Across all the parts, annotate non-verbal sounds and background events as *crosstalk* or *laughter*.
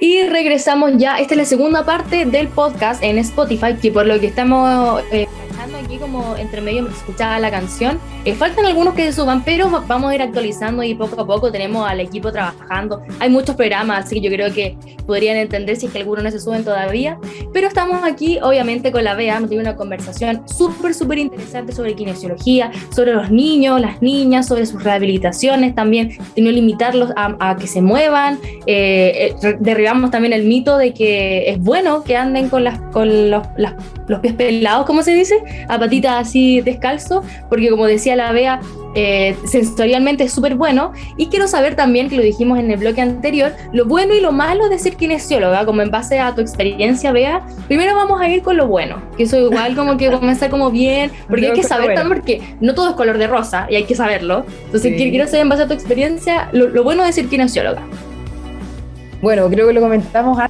Y regresamos ya, esta es la segunda parte del podcast en Spotify, que por lo que estamos eh, aquí como entre medio me escuchaba la canción. Eh, faltan algunos que se suban, pero vamos a ir actualizando y poco a poco tenemos al equipo trabajando. Hay muchos programas, así que yo creo que podrían entender si es que algunos no se suben todavía. Pero estamos aquí, obviamente, con la BEA, hemos tenido una conversación súper, súper interesante sobre kinesiología, sobre los niños, las niñas, sobre sus rehabilitaciones también, tenido limitarlos a, que se muevan. Eh, eh, derribamos también el mito de que es bueno que anden con, las, con los, los pies pelados, ¿cómo se dice? A patitas así descalzo, porque como decía la Bea, eh, sensorialmente es súper bueno. Y quiero saber también, que lo dijimos en el bloque anterior, lo bueno y lo malo de ser kinesióloga, como en base a tu experiencia, Bea. Primero vamos a ir con lo bueno, que eso igual como que comenzar como bien, *laughs* porque hay que saber también, porque no todo es color de rosa y hay que saberlo. Entonces quiero saber en base a tu experiencia lo, lo bueno de ser kinesióloga. Bueno, creo que lo comentamos antes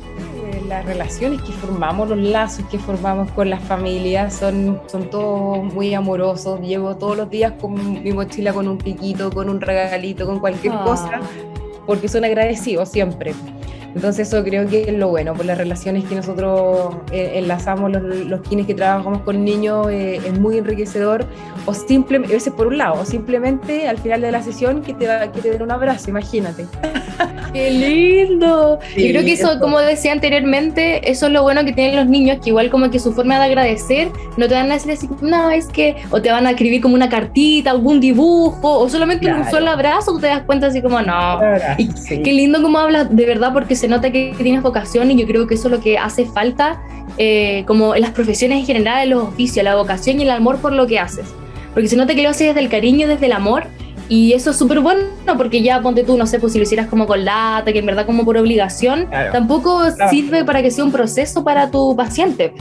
las relaciones que formamos, los lazos que formamos con las familias son, son todos muy amorosos. Llevo todos los días con mi mochila con un piquito, con un regalito, con cualquier ah. cosa, porque son agradecidos siempre. Entonces eso creo que es lo bueno, por las relaciones que nosotros eh, enlazamos, los, los quienes que trabajamos con niños, eh, es muy enriquecedor, o simplemente, a veces por un lado, o simplemente al final de la sesión que te, que te den un abrazo, imagínate. *laughs* ¡Qué lindo! Yo creo que eso, como decía anteriormente, eso es lo bueno que tienen los niños, que igual como que su forma de agradecer, no te van a decir así, no, es que, o te van a escribir como una cartita, algún dibujo, o solamente un solo abrazo, tú te das cuenta así como, no. Y Qué lindo como hablas, de verdad, porque se nota que tienes vocación y yo creo que eso es lo que hace falta eh, como en las profesiones en general, en los oficios, la vocación y el amor por lo que haces. Porque se nota que lo haces desde el cariño, desde el amor y eso es súper bueno porque ya ponte tú, no sé, pues si lo hicieras como con lata, que en verdad como por obligación, tampoco sirve para que sea un proceso para tu paciente.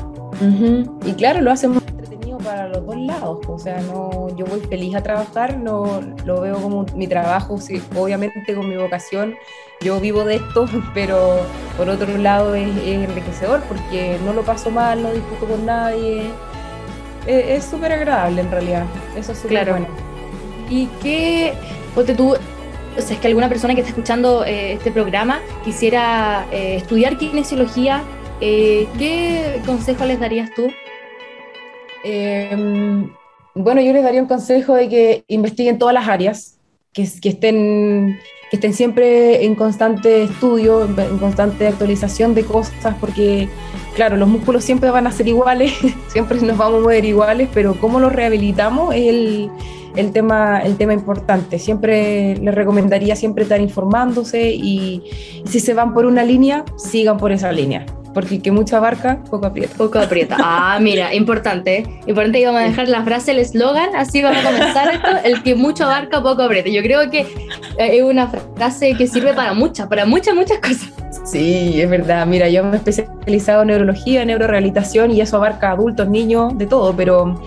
Y claro, lo hacemos entretenido para los dos lados. O sea, no, yo voy feliz a trabajar, no lo veo como mi trabajo, sí, obviamente con mi vocación yo vivo de esto, *laughs* pero por otro lado es, enriquecedor porque no lo paso mal, no discuto con nadie. Es súper agradable en realidad, eso es súper bueno. ¿Y qué, ponte tú, o sea, es que alguna persona que está escuchando eh, este programa quisiera eh, estudiar kinesiología, eh, ¿qué consejo les darías tú? Em, bueno, yo les daría un consejo de que investiguen todas las áreas, que, que estén que estén siempre en constante estudio, en constante actualización de cosas, porque claro, los músculos siempre van a ser iguales, *laughs* siempre nos vamos a mover iguales, pero cómo los rehabilitamos es el, el tema, el tema importante. Siempre les recomendaría siempre estar informándose y, si se van por una línea, sigan por esa línea porque el que mucho abarca, poco aprieta. Poco aprieta. Ah, mira, *laughs* importante. Importante que vamos a dejar la frase, el eslogan, así vamos a comenzar esto, el que mucho abarca, poco aprieta. Yo creo que es una frase que sirve para muchas, para muchas, muchas cosas. Sí, es verdad. Mira, yo me he especializado en neurología, neurorehabilitación y eso abarca adultos, niños, de todo, pero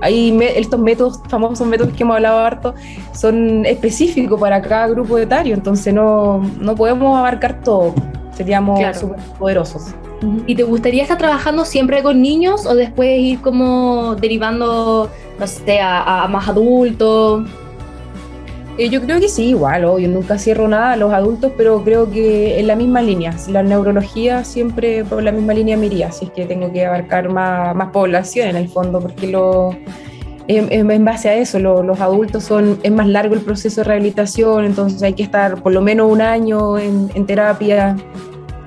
hay estos métodos, famosos métodos que hemos hablado harto, son específicos para cada grupo etario, entonces no, no podemos abarcar todo, seríamos súper poderosos. ¿Y te gustaría estar trabajando siempre con niños o después ir como derivando, no sé, a más adultos? Eh, yo creo que sí, igual, yo nunca cierro nada a los adultos, pero creo que en la misma línea. La neurología siempre por la misma línea me iría, si es que tengo que abarcar más, más población en el fondo, porque lo, en, base a eso, los adultos son, es más largo el proceso de rehabilitación, entonces hay que estar por lo menos un año en, terapia.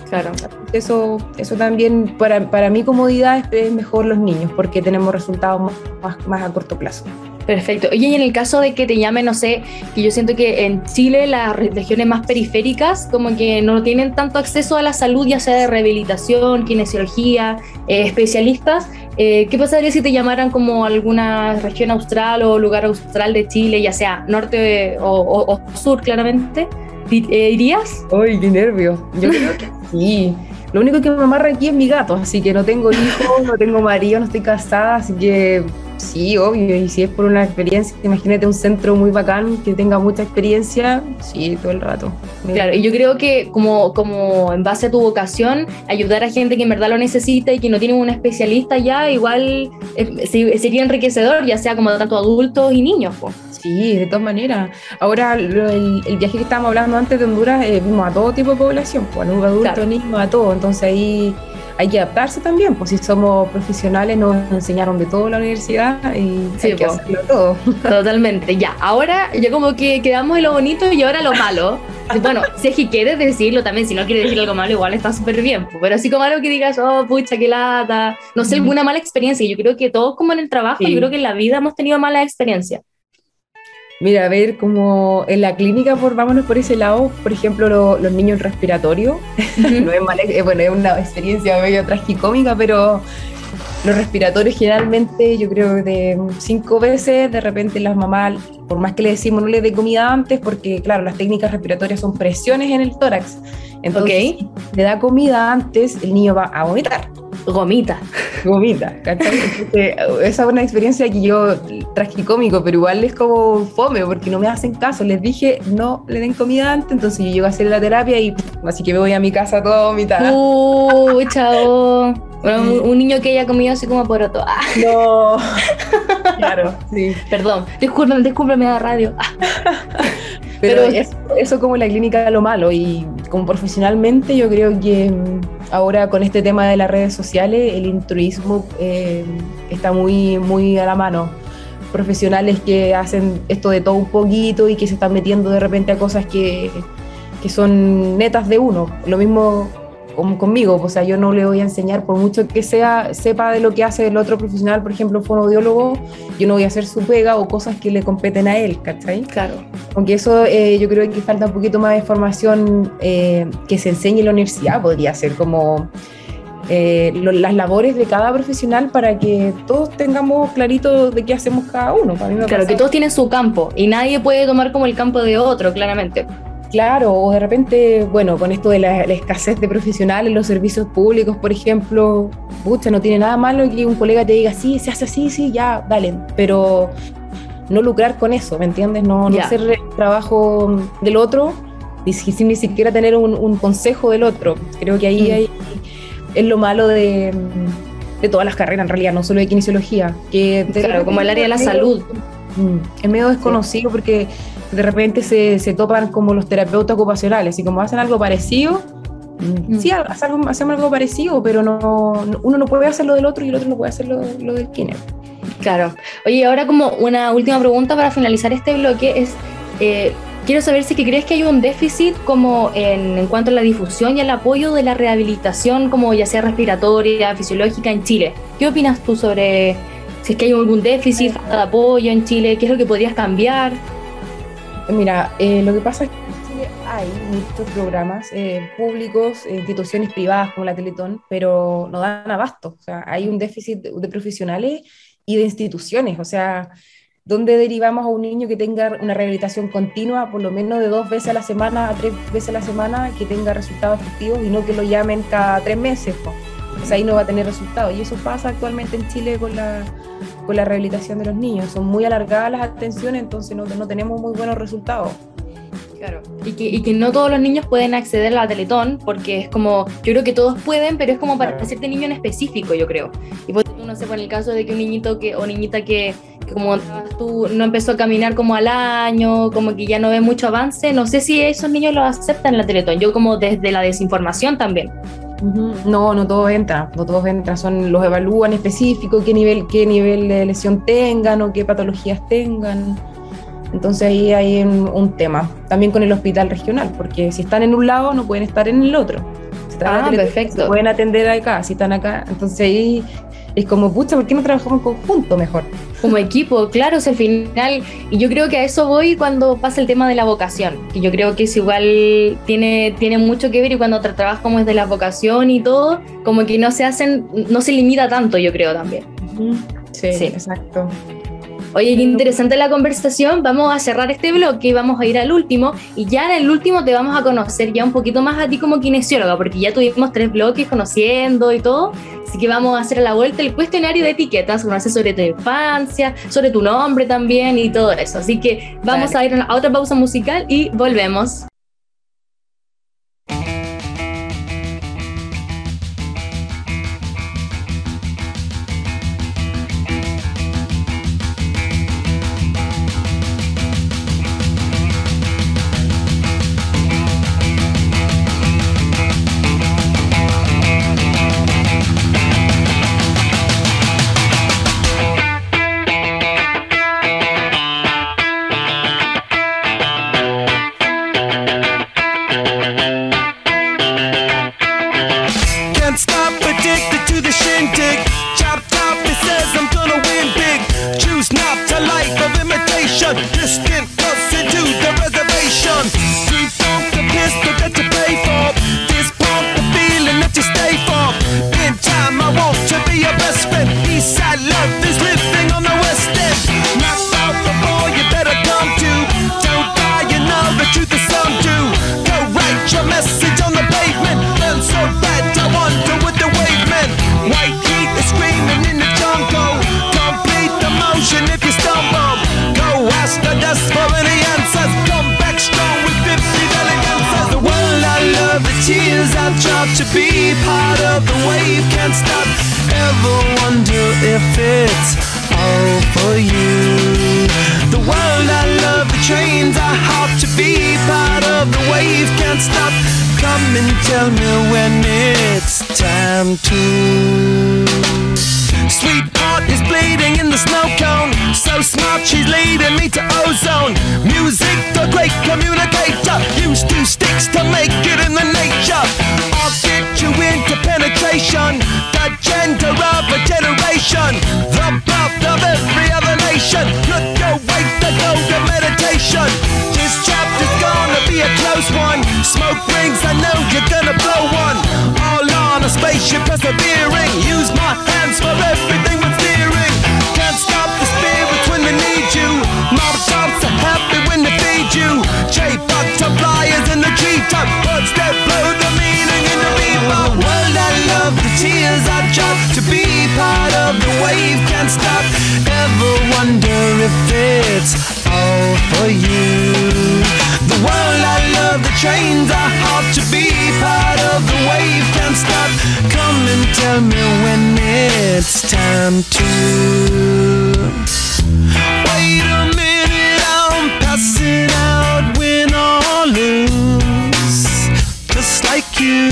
Claro. Eso, eso también, para, para mi comodidad, es mejor los niños, porque tenemos resultados más, más a corto plazo. Perfecto. Oye, y en el caso de que te llame, no sé, que yo siento que en Chile las regiones más periféricas como que no tienen tanto acceso a la salud, ya sea de rehabilitación, kinesiología, eh, especialistas. Eh, ¿Qué pasaría si te llamaran como alguna región austral o lugar austral de Chile, ya sea norte o, sur claramente? Eh, ¿Irías? ¡Ay, qué nervio! Yo creo que *laughs* sí. Lo único que me amarra aquí es mi gato, así que no tengo hijos, no tengo marido, no estoy casada, así que sí, obvio. Y si es por una experiencia, imagínate un centro muy bacán que tenga mucha experiencia, sí, todo el rato. Claro, y yo creo que como, como en base a tu vocación, ayudar a gente que en verdad lo necesita y que no tiene un especialista ya, igual eh, sería enriquecedor, ya sea como tanto adultos y niños. Sí, de todas maneras. Ahora, el, viaje que estábamos hablando antes de Honduras, eh, vimos a todo tipo de población, pues, a adultos, niños, a todo. Entonces ahí hay que adaptarse también, pues si somos profesionales nos enseñaron de todo la universidad y hay que hacerlo todo. *laughs* Totalmente, ya. Ahora ya como que quedamos en lo bonito y ahora lo malo. Bueno, si es que quieres decirlo también, si no quieres decir algo malo, igual está súper bien. Pero así como algo que digas, oh, pucha, qué lata, no sé, alguna mala experiencia. Yo creo que todos como en el trabajo, yo creo que en la vida hemos tenido mala experiencia. Mira, a ver, como en la clínica, por, vámonos por ese lado, por ejemplo, los niños respiratorios, *laughs* no es mala, eh, bueno, es una experiencia medio tragicómica, pero los respiratorios generalmente, yo creo de cinco veces, de repente las mamás, por más que le decimos no le dé comida antes, porque claro, las técnicas respiratorias son presiones en el tórax. Entonces, si le da comida antes, el niño va a vomitar. Gomita. Gomita, ¿cachai? esa es una experiencia que yo, tragicómico, pero igual es como fome, porque no me hacen caso. Les dije, no le den comida antes, entonces yo llego a hacer la terapia y así que me voy a mi casa toda vomitada. Uy, chao. Un, niño que haya comido así como por otro. Ah. No. *laughs* claro, sí. Perdón, discúlpame, discúlpame a la radio. *laughs* Pero, eso, como la clínica lo malo y como profesionalmente yo creo que ahora con este tema de las redes sociales el intruismo eh, está muy, muy a la mano. Profesionales que hacen esto de todo un poquito y que se están metiendo de repente a cosas que, que son netas de uno. Lo mismo conmigo, o sea, yo no le voy a enseñar, por mucho que sea, sepa de lo que hace el otro profesional, por ejemplo, fonodiólogo, yo no voy a hacer su pega o cosas que le competen a él, ¿cachai? Claro. Aunque eso eh, yo creo que falta un poquito más de formación eh, que se enseñe en la universidad, podría ser como eh, las labores de cada profesional para que todos tengamos clarito de qué hacemos cada uno. claro, que todos tienen su campo y nadie puede tomar como el campo de otro, claramente. Claro, o de repente, bueno, con esto de la, escasez de profesionales en los servicios públicos, por ejemplo, pucha, no tiene nada malo que un colega te diga, sí, se hace así, sí, ya, dale, pero no lucrar con eso, ¿me entiendes? No, no hacer el trabajo del otro y sin ni siquiera tener un, consejo del otro. Creo que ahí mm. hay, es lo malo de, de, todas las carreras, en realidad, no solo de kinesiología. Que claro, como el área de la salud. Mm, es medio desconocido porque de repente se, se, topan como los terapeutas ocupacionales y como hacen algo parecido, mm. sí, hacemos algo parecido, pero no, uno no puede hacer lo del otro y el otro no puede hacer lo, lo del kine. Claro. Oye, ahora como una última pregunta para finalizar este bloque es, eh, quiero saber si que crees que hay un déficit como en, en, cuanto a la difusión y el apoyo de la rehabilitación, como ya sea respiratoria, fisiológica en Chile. ¿Qué opinas tú sobre si es que hay algún déficit, de apoyo en Chile? ¿Qué es lo que podrías cambiar? Mira, eh, lo que pasa es que hay muchos programas eh, públicos, eh, instituciones privadas como la Teletón, pero no dan abasto. O sea, hay un déficit de, profesionales y de instituciones. O sea, ¿dónde derivamos a un niño que tenga una rehabilitación continua, por lo menos de dos veces a la semana a tres veces a la semana, que tenga resultados efectivos y no que lo llamen cada tres meses? Ahí no va a tener resultados. Y eso pasa actualmente en Chile con la, con la rehabilitación de los niños. Son muy alargadas las atenciones, entonces no, no tenemos muy buenos resultados. Claro. Y que, y que, no todos los niños pueden acceder a la Teletón, porque es como, yo creo que todos pueden, pero es como para claro. cierto niño en específico, yo creo. Y pues no sé, por el caso de que un niñito que, o niñita que, que, como tú no empezó a caminar como al año, como que ya no ve mucho avance, no sé si esos niños lo aceptan en la Teletón. Yo como desde la desinformación también. No, no todos entran, no todos entran, son los evalúan específico, qué nivel, qué nivel de lesión tengan o qué patologías tengan. Entonces ahí hay un, tema. También con el hospital regional, porque si están en un lado no pueden estar en el otro. ah, perfecto. pueden atender acá, si están acá. Entonces ahí es como, pucha, ¿por qué no trabajamos en conjunto mejor? Como equipo, claro, es el final. Y yo creo que a eso voy cuando pasa el tema de la vocación, que yo creo que es igual, tiene, tiene mucho que ver y cuando trabajas como es de la vocación y todo, como que no se hacen, no se limita tanto, yo creo también. sí, sí, exacto. Oye, qué interesante la conversación. Vamos a cerrar este bloque y vamos a ir al último. Y ya en el último te vamos a conocer ya un poquito más a ti como kinesióloga, porque ya tuvimos tres bloques conociendo y todo. Así que vamos a hacer a la vuelta el cuestionario de etiquetas, conocer sobre tu infancia, sobre tu nombre también y todo eso. Así que vamos a ir a otra pausa musical y volvemos. The wave can't stop. Come and tell me when it's time to. Sweetheart is bleeding in the snow cone. So smart, she's leading me to ozone. Music, the great communicator. Use two sticks to make it in the nature. I'll get you into penetration. The gender of a generation. The birth of every other nation. Look your way to go to meditation. This chapter's gonna be a close one. Smoke rings, I know you're gonna blow one. All on a spaceship persevering. Use my hands for everything they need you. Mob tops are happy when they feed you. J butterflies in the treetop. Words that blow the meaning in the bebop. World I love, the tears I drop to be part of the wave. Can't stop. Ever wonder if it's all for you? The world I love, the trains I hop to be part of the wave. Can't stop. Come and tell me when it's time to. Wait a minute, I'm passing out, win or lose, just like you.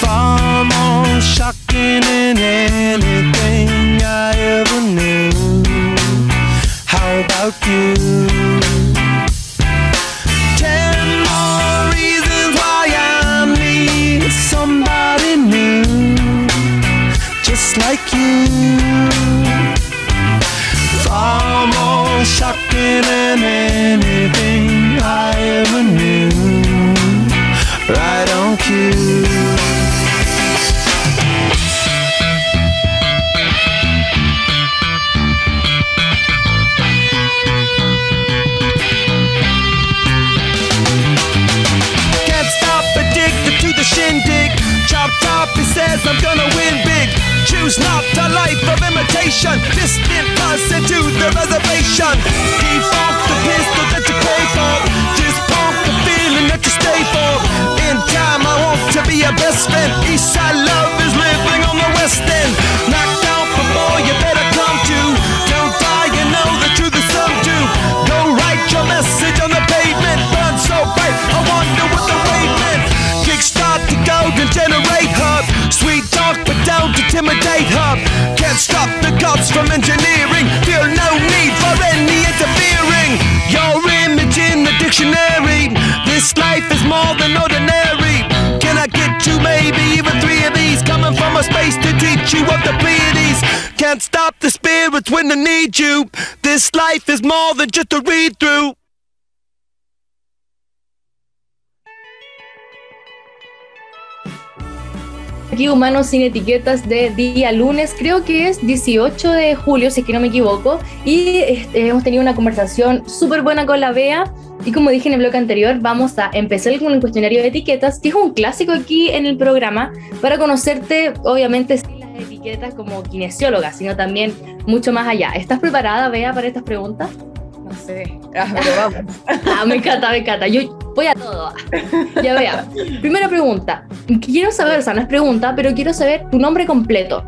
Far more shocking than anything I ever knew. How about you? Ten more from engineering. Feel no need for any interfering. Your image in the dictionary. This life is more than ordinary. Can I get two, maybe even three of these? Coming from a space to teach you of the Pleiades. Can't stop the spirits when they need you. This life is more than just a read through. Aquí Humanos sin Etiquetas de día lunes, creo que es 18 de julio, si es que no me equivoco, y este, hemos tenido una conversación súper buena con la Bea. Y como dije en el bloque anterior, vamos a empezar con el cuestionario de etiquetas, que es un clásico aquí en el programa, para conocerte, obviamente, sin las etiquetas como kinesióloga, sino también mucho más allá. ¿Estás preparada, Bea, para estas preguntas? No sé, ah, pero vamos. *laughs* Ah, me encanta, me encanta. Yo voy a todo. Ya vea. Primera pregunta. Quiero saber, o sea, no es pregunta, pero quiero saber tu nombre completo.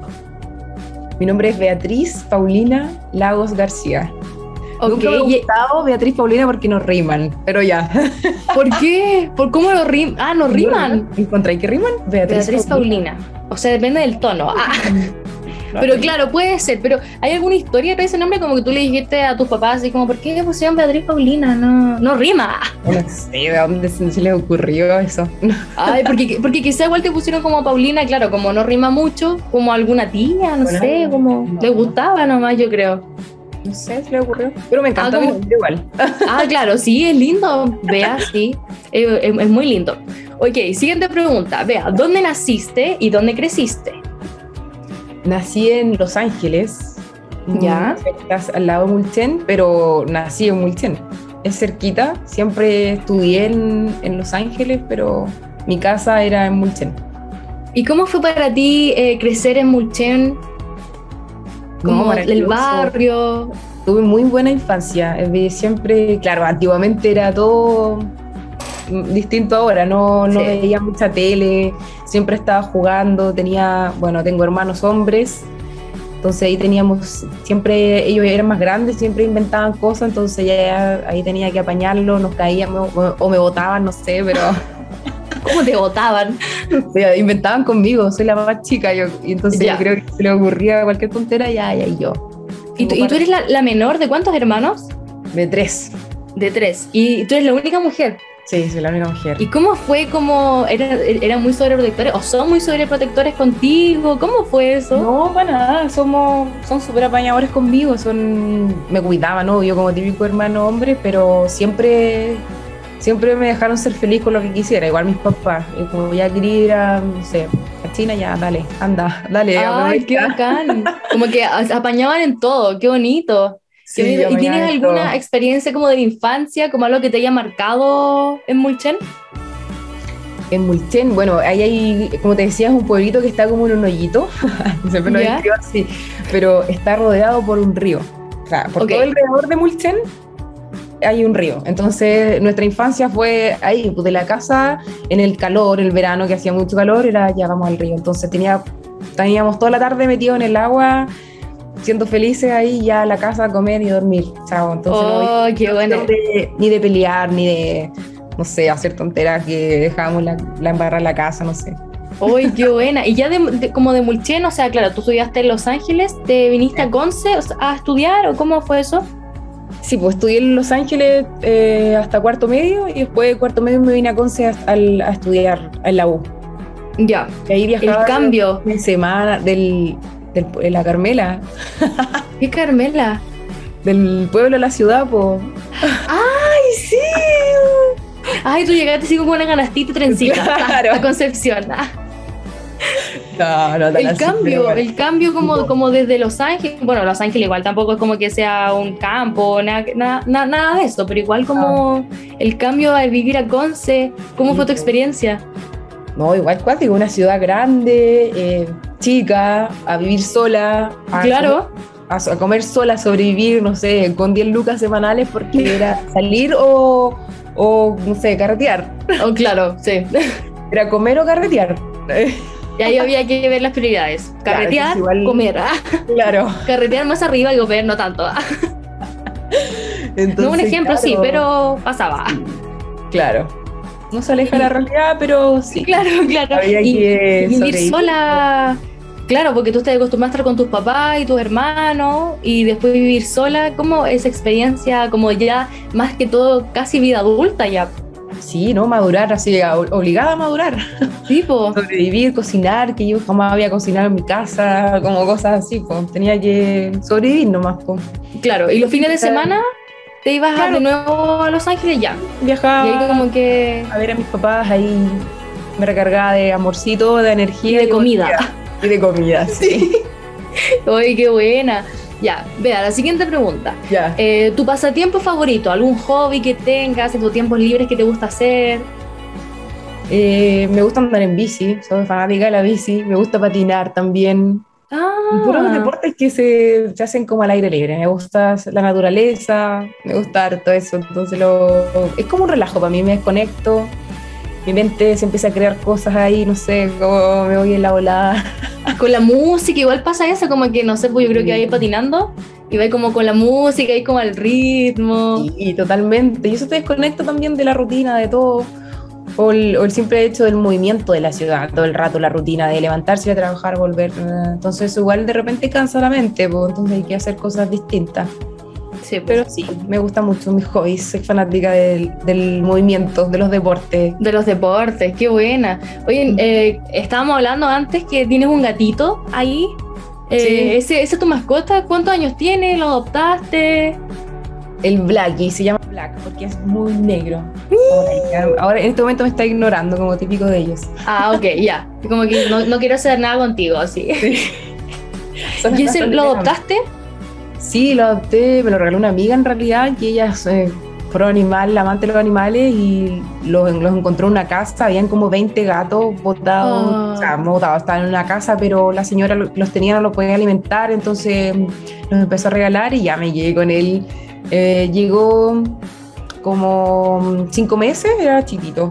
Mi nombre es Beatriz Paulina Lagos García. Ok. Nunca me y- gustado Beatriz Paulina porque no riman, pero ya. ¿Por qué? ¿Por cómo lo riman? Ah, no riman. ¿Encontré que riman? Beatriz Paulina. O sea, depende del tono. Ah, *laughs* pero claro, puede ser. Pero ¿hay alguna historia de ese nombre como que tú le dijiste a tus papás así como, ¿por qué pusieron Beatriz Paulina? No, no rima. *laughs* No sé de dónde se se les ocurrió eso. *laughs* Ay, porque, porque quizá igual te pusieron como Paulina, claro, como no rima mucho, como alguna tía, no Bueno, sé, como no. le gustaba nomás, yo creo. No sé si le ocurrió. Pero me encanta Ah, igual. *laughs* Ah, claro, sí, es lindo. Vea, sí, es, es- es muy lindo. Ok, siguiente pregunta. Vea, ¿dónde naciste y dónde creciste? Nací en Los Ángeles. Ya. Estás al lado de Mulchen, pero nací en Mulchen. Es cerquita. Siempre estudié en, en Los Ángeles, pero mi casa era en Mulchen. ¿Y cómo fue para ti eh, crecer en Mulchen? Como el maravilloso. barrio. Tuve muy buena infancia. eh, Siempre, claro, antiguamente era todo distinto ahora, no, no Sí. veía mucha tele, siempre estaba jugando, tenía, bueno, tengo hermanos hombres, entonces ahí teníamos, siempre ellos eran más grandes, siempre inventaban cosas, entonces ya ahí tenía que apañarlo, nos caíamos o, me botaban, no sé, pero *laughs* ¿Cómo te votaban? *laughs* inventaban conmigo, soy la más chica, yo, y entonces Ya. yo creo que se le ocurría cualquier tontera, ya, ya, y yo. ¿Y tú, y tú eres la, la menor de cuántos hermanos? De tres, De tres. Y tú eres la única mujer. Sí, soy la única mujer. ¿Y cómo fue como era- eran muy sobreprotectores o son muy sobreprotectores contigo? ¿Cómo fue eso? No, para nada, somos, son súper apañadores conmigo, son, me cuidaban, ¿no? Yo como típico hermano hombre, pero siempre, siempre me dejaron ser feliz con lo que quisiera, igual mis papás, y como ya quería ir a, no sé, a China, ya, dale, anda, dale, Ay, qué bacán. *laughs* Como que apañaban en todo, qué bonito. Sí. ¿Y tienes alguna experiencia como de la infancia, como algo que te haya marcado en Mulchen? En Mulchen, bueno, ahí hay, como te decía, es un pueblito que está como en un hoyito, *laughs* siempre lo Ya. describo así, pero está rodeado por un río. O sea, por todo alrededor de Mulchen hay un río. Entonces, nuestra infancia fue ahí, pues, de la casa, en el calor, el verano que hacía mucho calor, era ya vamos al río. Entonces, tenía, teníamos toda la tarde metido en el agua, siendo felices ahí, ya a la casa a comer y dormir. Chao. Entonces, no Oh, qué bueno. de- ni de pelear, ni de, no sé, hacer tonteras que dejábamos la, la embarrar la casa, no sé. Uy, qué buena. Y ya de, de- como de Mulchen, o sea, claro, tú estudiaste en Los Ángeles, ¿te viniste a Conce o sea, a estudiar o cómo fue eso? Sí, pues estudié en Los Ángeles eh, hasta cuarto medio y después de cuarto medio me vine a Conce a, a estudiar en la U. Ya, Y ahí viajaba el cambio. de semana del, del- de la Carmela, *laughs* ¿Qué Carmela? del pueblo a la ciudad, pues. ¡Ay, sí! Ay, tú llegaste así como una ganastita trencita *laughs* Claro. a Concepción. *laughs* No, no el cambio, el cambio como, como desde Los Ángeles, bueno, Los Ángeles igual tampoco es como que sea un campo, nada, nada, nada, de eso, pero igual como el cambio al vivir a Conce, ¿cómo fue tu experiencia? No, igual cuático, una ciudad grande, eh, chica, a vivir sola. a Claro, a, a comer sola, sobrevivir, no sé, con 10 lucas semanales porque *laughs* era salir o, o no sé, carretear. oh, claro, sí. *laughs* Era comer o carretear. Y ahí había que ver las prioridades. Carretear, igual- comer. ah. *laughs* claro. Carretear más arriba y comer no tanto. ah. Entonces, no un ejemplo, sí, claro, pero pasaba. Claro. No se aleja la realidad, pero sí. Claro, claro. Había Y que vivir sobrevivir. sola, claro, porque tú estás acostumbrada a estar con tus papás y tus hermanos y después vivir sola, ¿cómo esa experiencia, como ya más que todo casi vida adulta ya? Sí, ¿no? Madurar, así, obligada a madurar. *laughs* Tipo, Sobrevivir, cocinar, que yo jamás había cocinado en mi casa, como cosas así, pues. Tenía que sobrevivir nomás, pues. claro, y los fines de semana te ibas a- Claro. de nuevo a Los Ángeles ya. Y Viajaba ahí como que a ver a mis papás, ahí me recargaba de amorcito, de energía. Y de comida. Y de comida, sí. *laughs* ¡Ay, qué buena! Ya, vea, la siguiente pregunta. Ya. Eh, ¿Tu pasatiempo favorito? ¿Algún hobby que tengas en tus tiempos libres que te gusta hacer? Eh, me gusta andar en bici, soy fanática de la bici, me gusta patinar también. Ah, Puros deportes que se, se hacen como al aire libre. Me gusta la naturaleza, me gusta harto eso. Entonces lo, es como un relajo para mí, me desconecto. Mi mente se empieza a crear cosas ahí, no sé, como me voy en la volada. *laughs* con la música igual pasa eso, como que no sé, pues yo creo que vais patinando y vais como con la música y como al ritmo. Y, totalmente. Y eso te desconecta también de la rutina, de todo. O el, o el simple hecho del movimiento de la ciudad, todo el rato, la rutina de levantarse, ir a trabajar, volver. eh, Entonces, igual de repente cansa la mente, pues, entonces hay que hacer cosas distintas. Sí, pues, Pero sí, me gusta mucho mis hobbies. Soy fanática del, del movimiento, de los deportes. de los deportes, qué buena. Oye, eh, estábamos hablando antes que tienes un gatito ahí. Eh, Sí. ese, ¿Ese es tu mascota? ¿Cuántos años tiene? ¿Lo adoptaste? El Blackie se llama Black porque es muy negro. Ahora en este momento me está ignorando como típico de ellos. Ah, ok, *laughs* ya. Como que no, no quiero hacer nada contigo, así. *laughs* Son ¿Y ese lo adoptaste? Sí, lo adopté, me lo regaló una amiga en realidad, que ella eh, fueron animal, amante de los animales y los, los encontró en una casa, habían como 20 gatos botados, Ah. o sea, no botados, estaban en una casa, pero la señora lo- los tenía, no los podía alimentar, entonces mm, los empezó a regalar y ya me llegué con él. Eh, llegó como mm, cinco meses, era chiquito.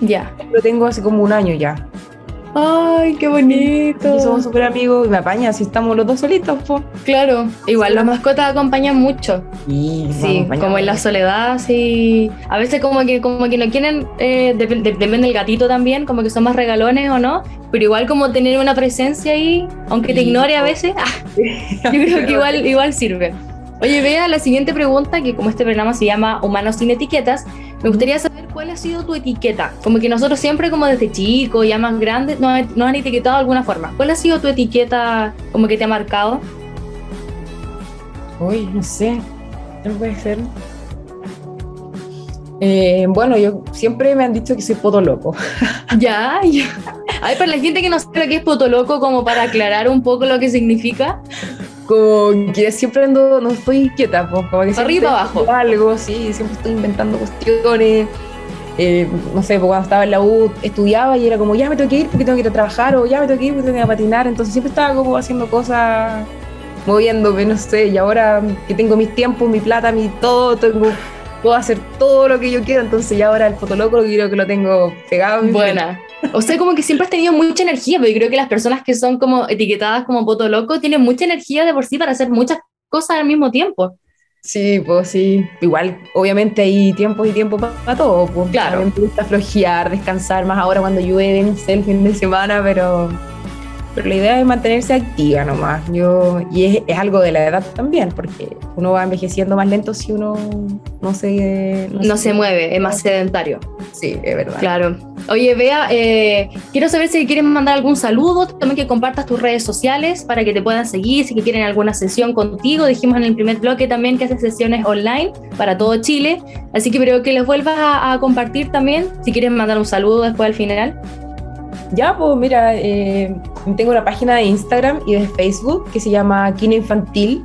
Ya. Lo tengo hace como un año ya. Ay, qué Y bonito. somos súper amigos y me apaña si estamos los dos solitos, pues. Claro, igual las mascotas acompañan mucho. Y Sí, como en la soledad, sí. A veces como que, como que no quieren, eh, dep- de- depende del gatito también, como que son más regalones o no, pero igual como tener una presencia ahí, aunque te ignore a veces, *laughs* ah, yo creo que *laughs* igual, igual sirve. Oye, vea la siguiente pregunta, que como este programa se llama Humanos sin etiquetas, me gustaría saber cuál ha sido tu etiqueta. Como que nosotros siempre como desde chico, ya más grandes, nos, nos han etiquetado de alguna forma. ¿Cuál ha sido tu etiqueta como que te ha marcado? Uy, no sé. ¿Qué puede ser? Eh, bueno, yo siempre me han dicho que soy poto loco. *laughs* Ya, ya. Ay, para la gente que no sabe lo que es potoloco, como para aclarar un poco lo que significa. Como que siempre ando, no estoy quieta, pues, como que Arriba, abajo. algo, sí, siempre estoy inventando cuestiones. Eh, no sé, cuando estaba en la U estudiaba y era como, ya me tengo que ir porque tengo que ir a trabajar, o ya me tengo que ir porque tengo que ir a patinar. Entonces siempre estaba como haciendo cosas, moviéndome, no sé. Y ahora que tengo mis tiempos, mi plata, mi todo, tengo, puedo hacer todo lo que yo quiero. Entonces ya ahora el fotoloco creo que lo tengo pegado. en mi Buena. O sea, como que siempre has tenido mucha energía, pero yo creo que las personas que son como etiquetadas como poto loco tienen mucha energía de por sí para hacer muchas cosas al mismo tiempo. Sí, pues sí. Igual, obviamente hay tiempos y tiempos para todo. Pues. Claro. Me gusta flojear, descansar más ahora cuando llueve, no sé, el fin de semana, pero, pero la idea es mantenerse activa nomás. Yo, y es, es algo de la edad también, porque uno va envejeciendo más lento si uno no se... No se mueve, es más sedentario. Sí, es verdad. Claro. Oye, Bea, eh, quiero saber si quieres mandar algún saludo, también que compartas tus redes sociales para que te puedan seguir, si quieren alguna sesión contigo. Dijimos en el primer bloque también que haces sesiones online para todo Chile, así que creo que les vuelvas a, a compartir también, si quieres mandar un saludo después al final. Ya, pues mira, eh, tengo una página de Instagram y de Facebook que se llama Kino Infantil.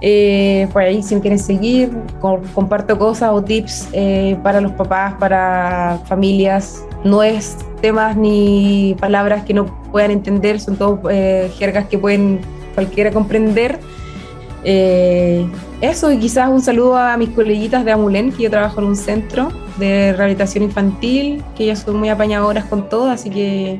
Eh, por ahí, si me quieren seguir, co- comparto cosas o tips eh, para los papás, para familias. No es temas ni palabras que no puedan entender, son todos eh, jergas que pueden cualquiera comprender. Eh, eso, y quizás un saludo a mis coleguitas de Amulén, que yo trabajo en un centro de rehabilitación infantil, que ellas son muy apañadoras con todo, así que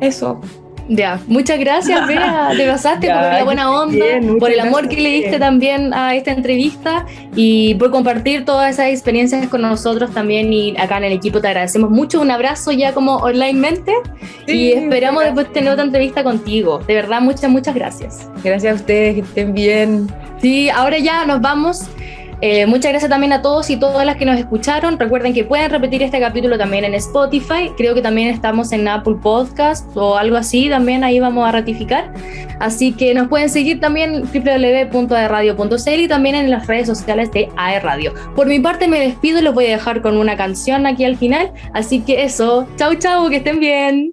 eso. Ya, muchas gracias, *laughs* Bea. Te pasaste Ya, por la buena onda, bien, por el amor que le diste también a esta entrevista y por compartir todas esas experiencias con nosotros también. Y acá en el equipo te agradecemos mucho. Un abrazo ya como onlinemente y Sí, esperamos gracias. después tener otra entrevista contigo. De verdad, muchas, muchas gracias. Gracias a ustedes, que estén bien. Sí, ahora ya nos vamos. Eh, muchas gracias también a todos y todas las que nos escucharon. Recuerden que pueden repetir este capítulo también en Spotify. Creo que también estamos en Apple Podcast o algo así. También ahí vamos a ratificar. Así que nos pueden seguir también www.aerradio.cl y también en las redes sociales de AER Radio. Por mi parte me despido y los voy a dejar con una canción aquí al final. Así que eso, chau chau, que estén bien.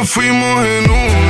nos fuimos en una,